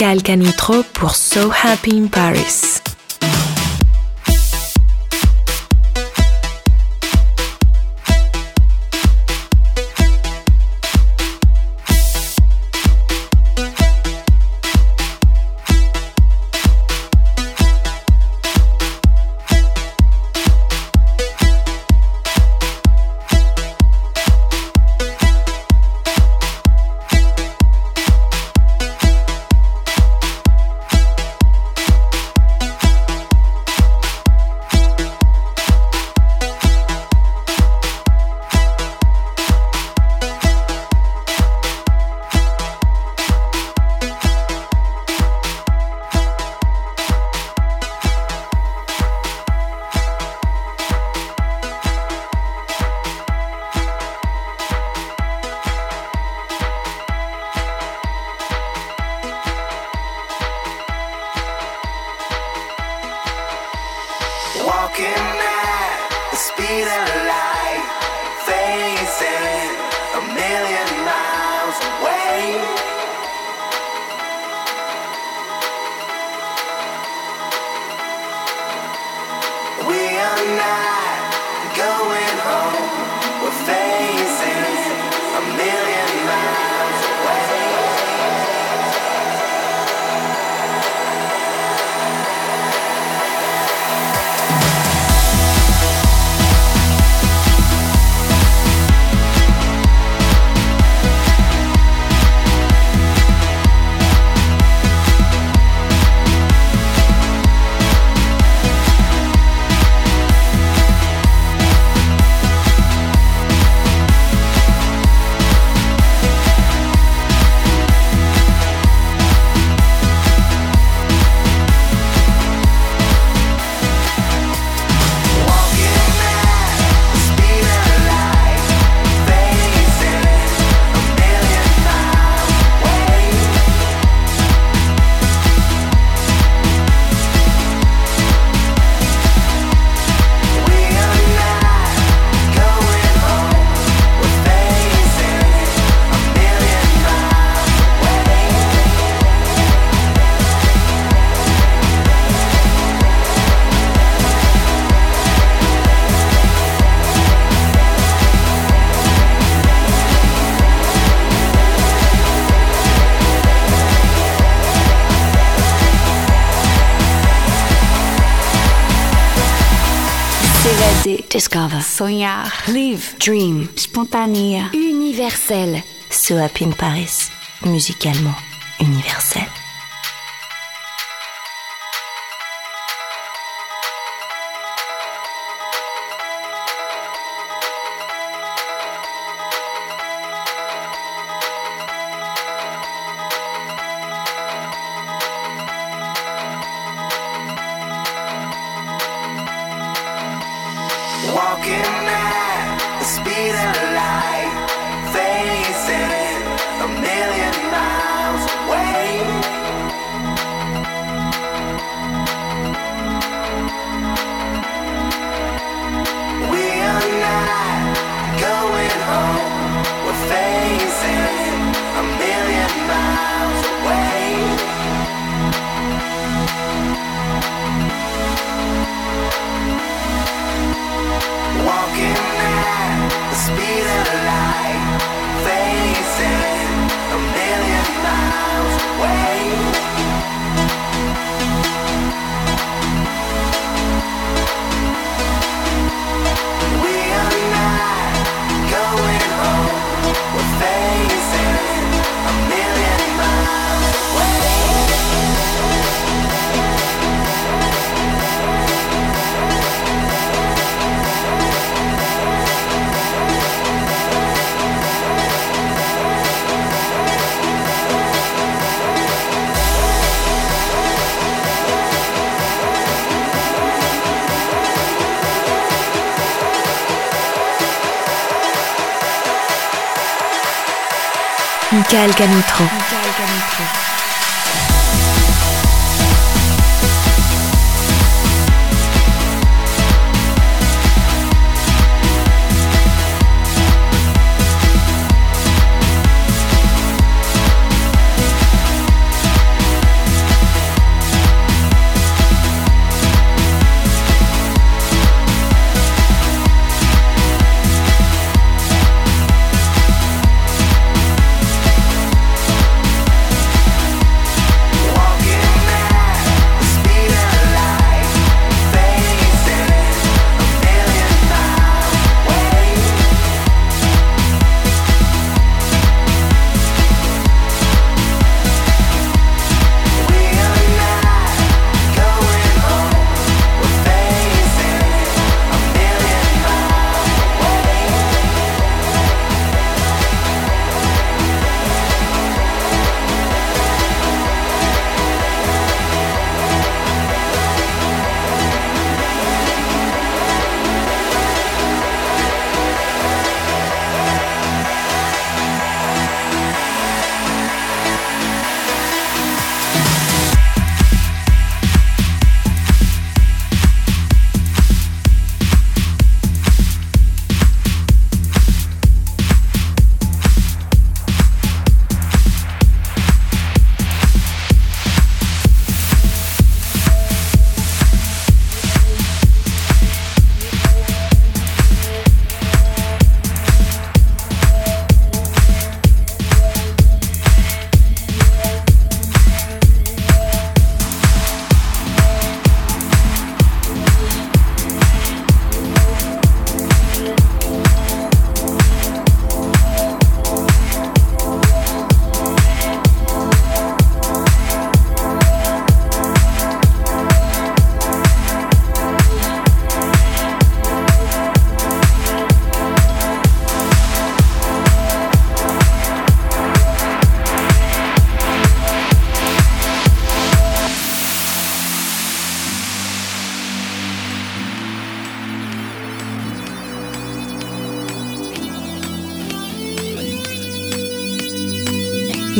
Michael Canitro pour So Happy in Paris. Discover. Sonhar. Live. Dream. Spontanea. Universel. So Happy in Paris. Musicalement universel. Michael Canitrot. Michael Canitro.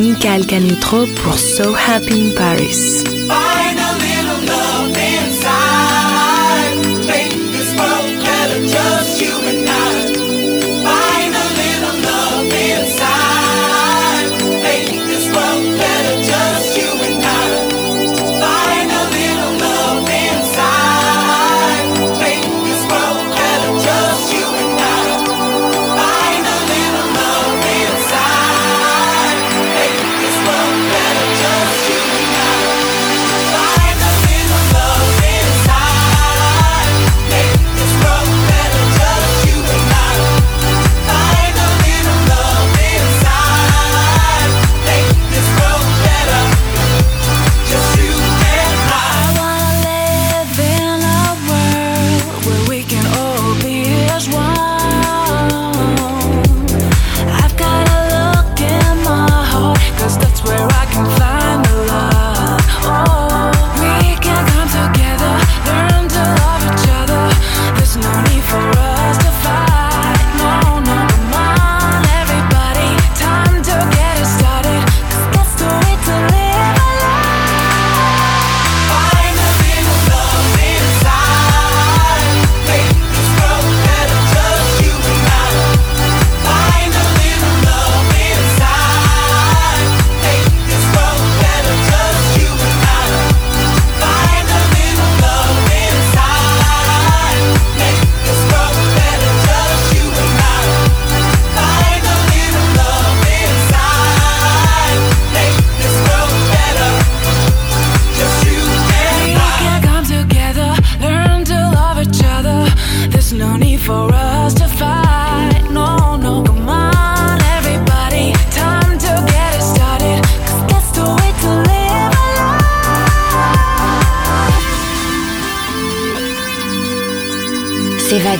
Michael Canutro pour So Happy in Paris.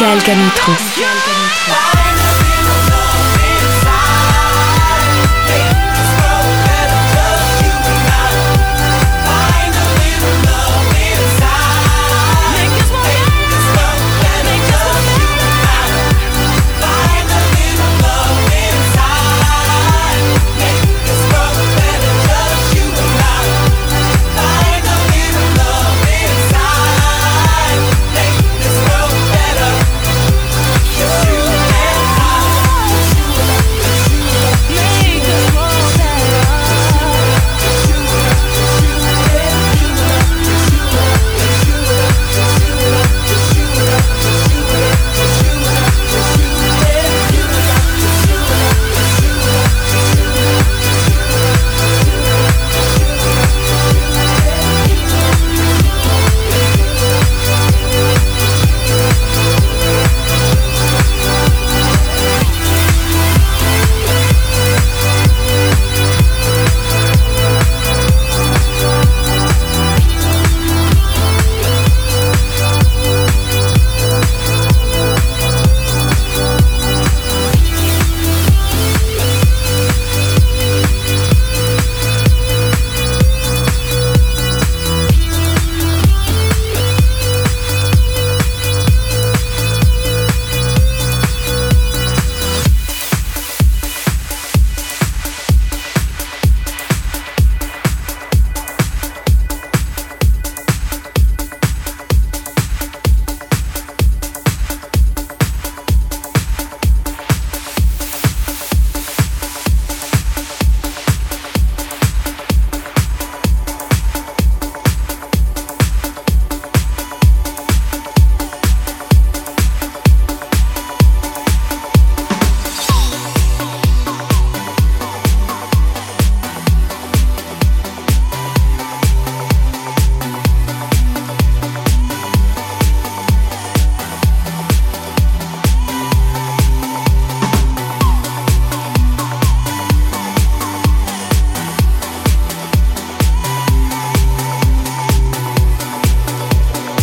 Michael Canitro.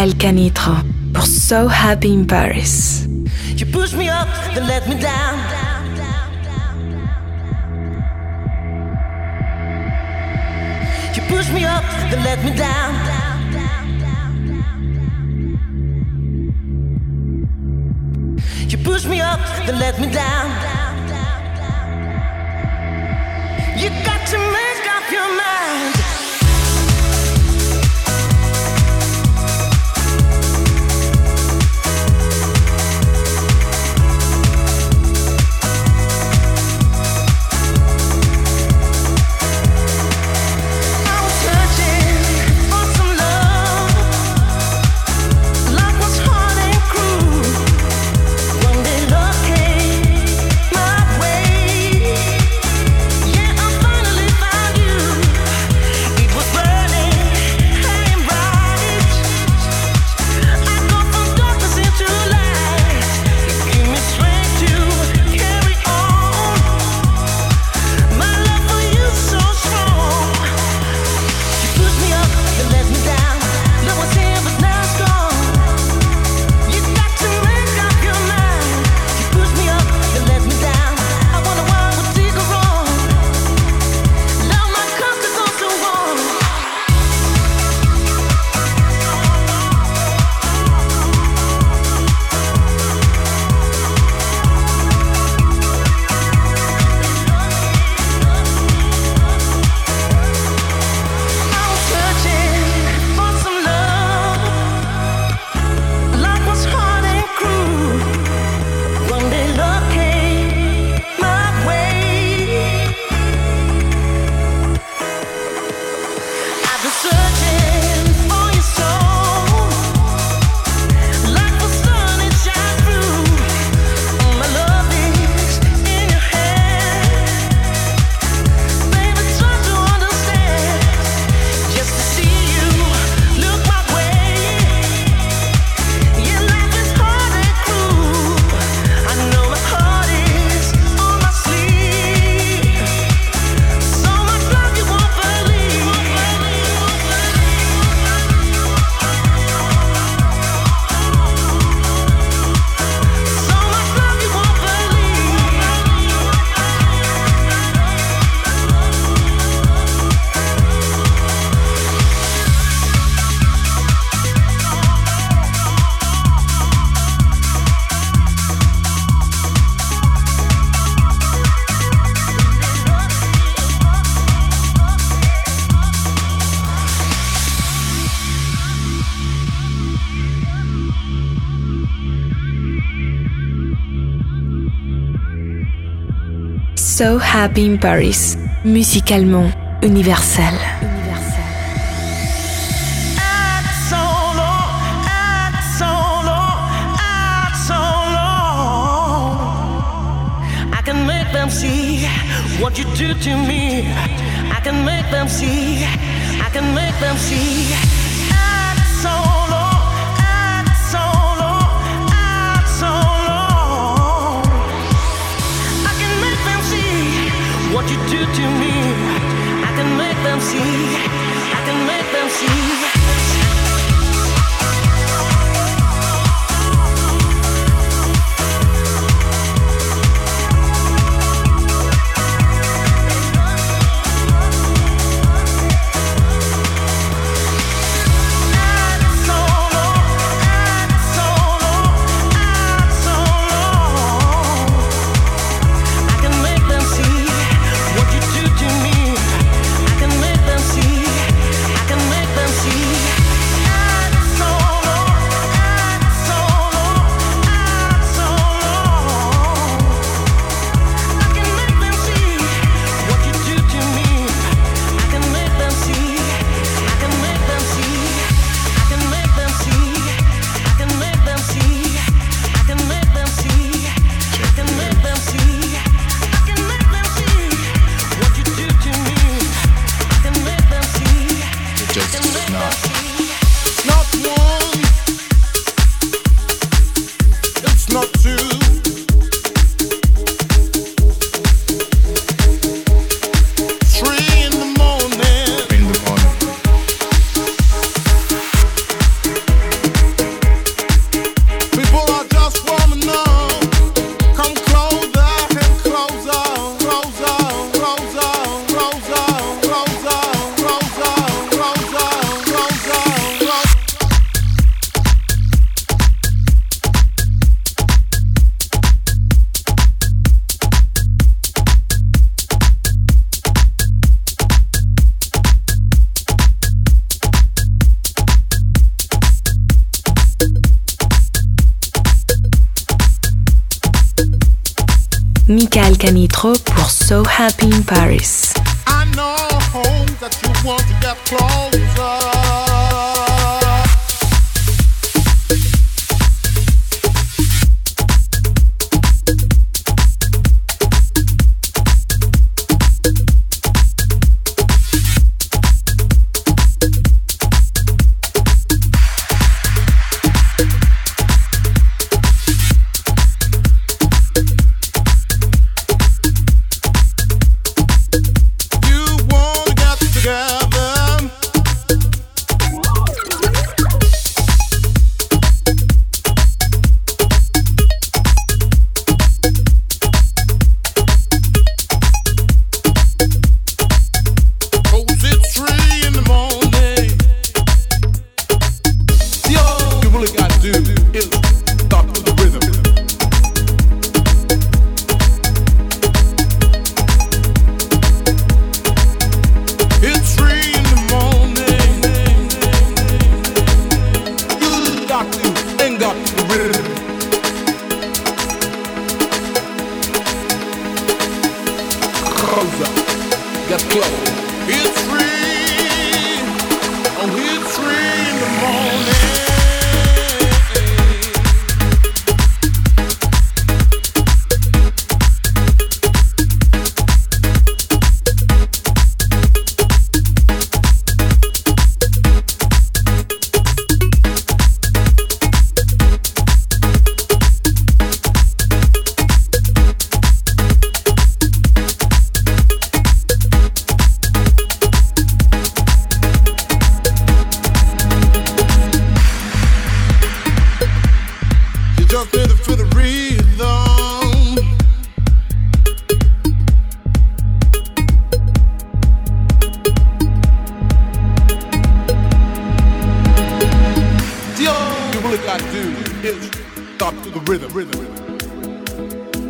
Michael Canitrot pour So Happy in Paris. You push me up, then let me down. You push me up, then let me down. You push me up, then let me down. You got to make So Happy in Paris, musicalement universel. I can make them see what you do to me. I can make them see. I can make them see. Act so what you do to me. I can make them see.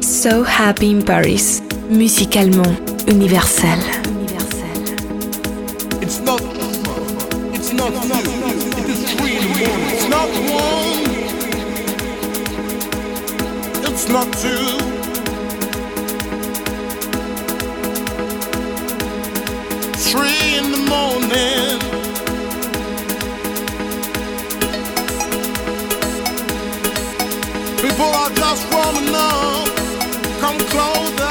So happy in Paris, musicalement universel. It's not, it's not it is three in the morning. It's not one, it's not two. Three in the morning. People are just warming up. Come closer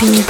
So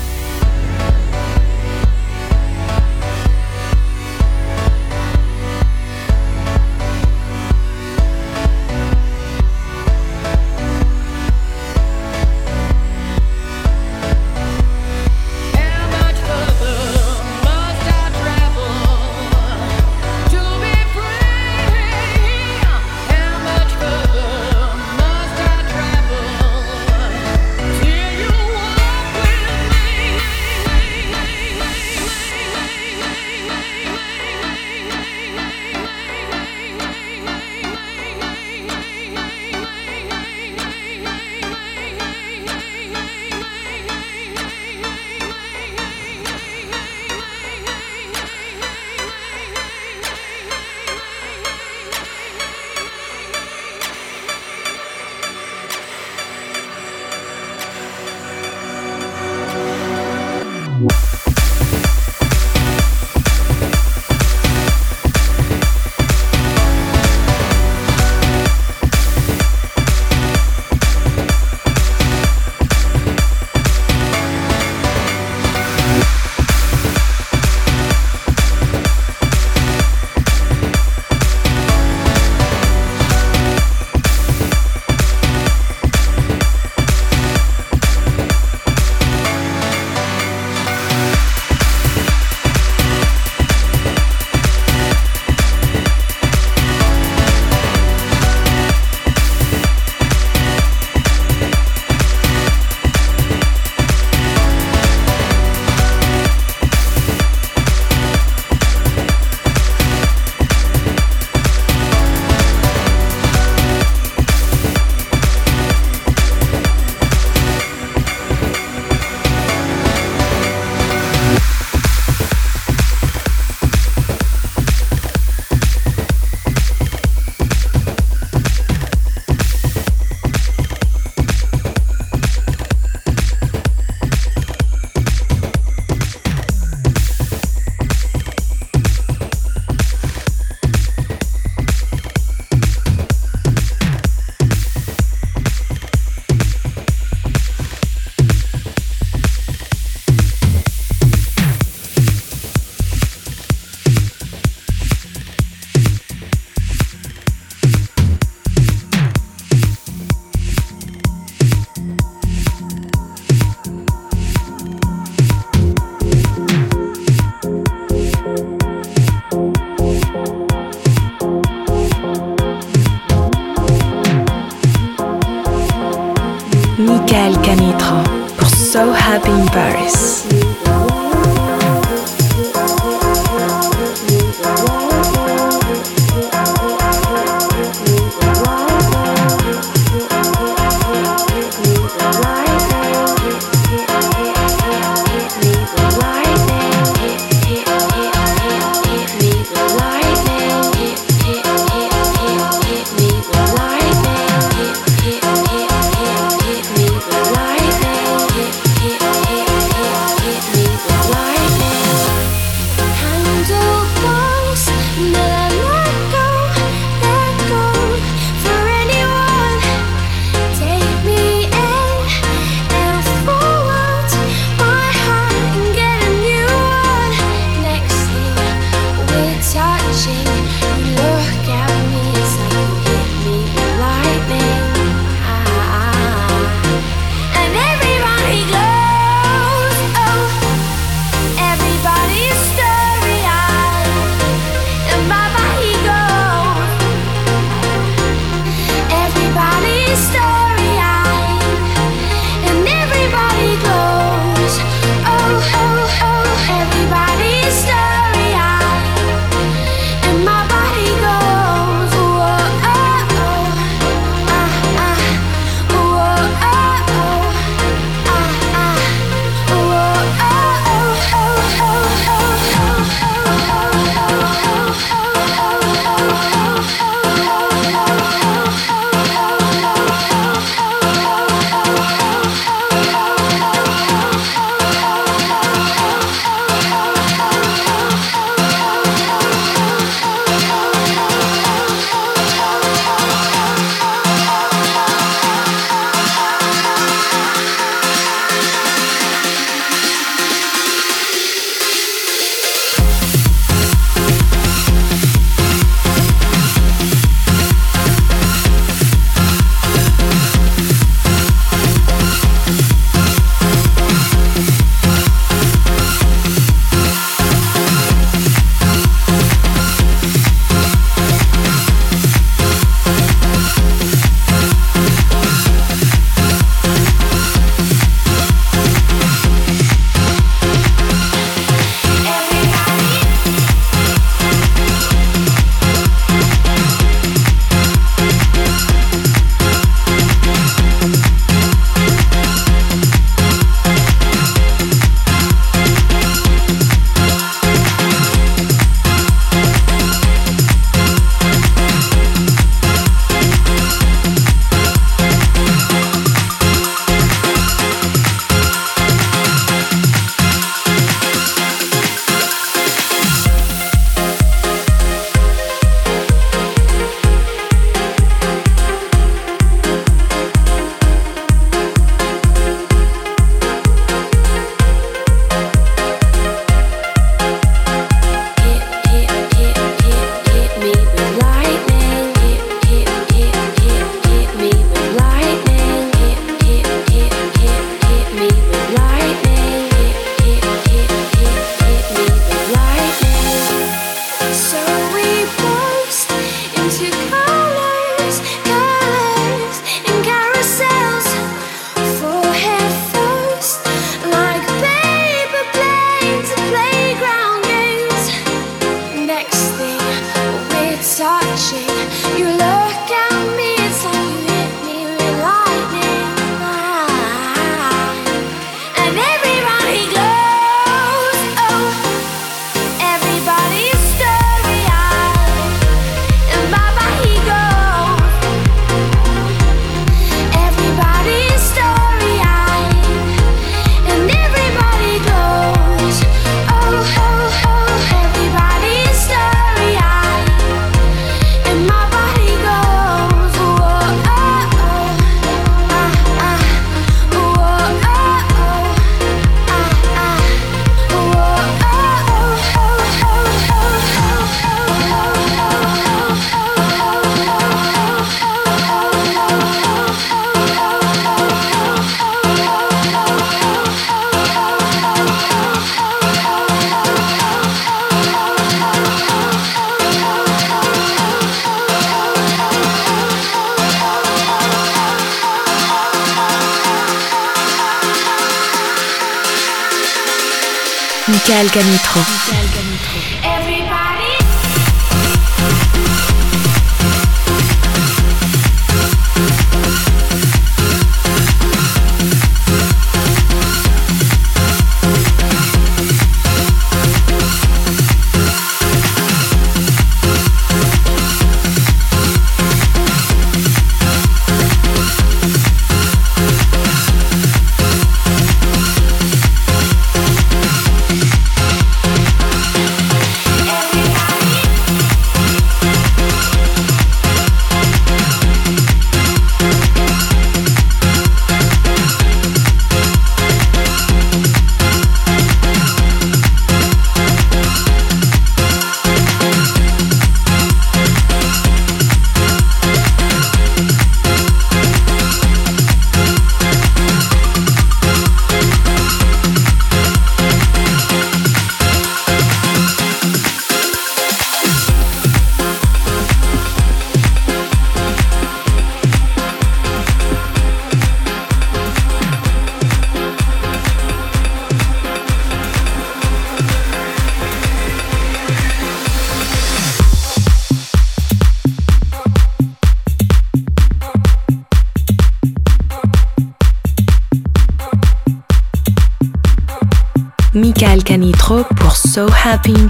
Happy in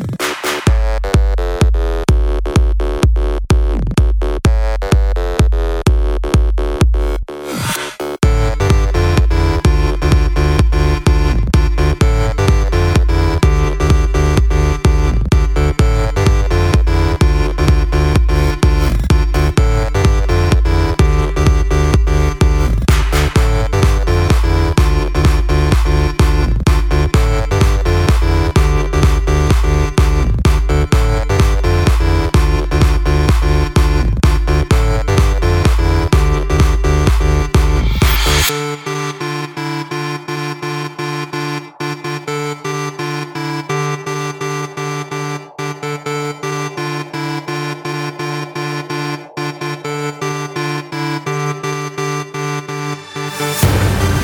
Thank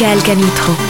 Michael Canitrot.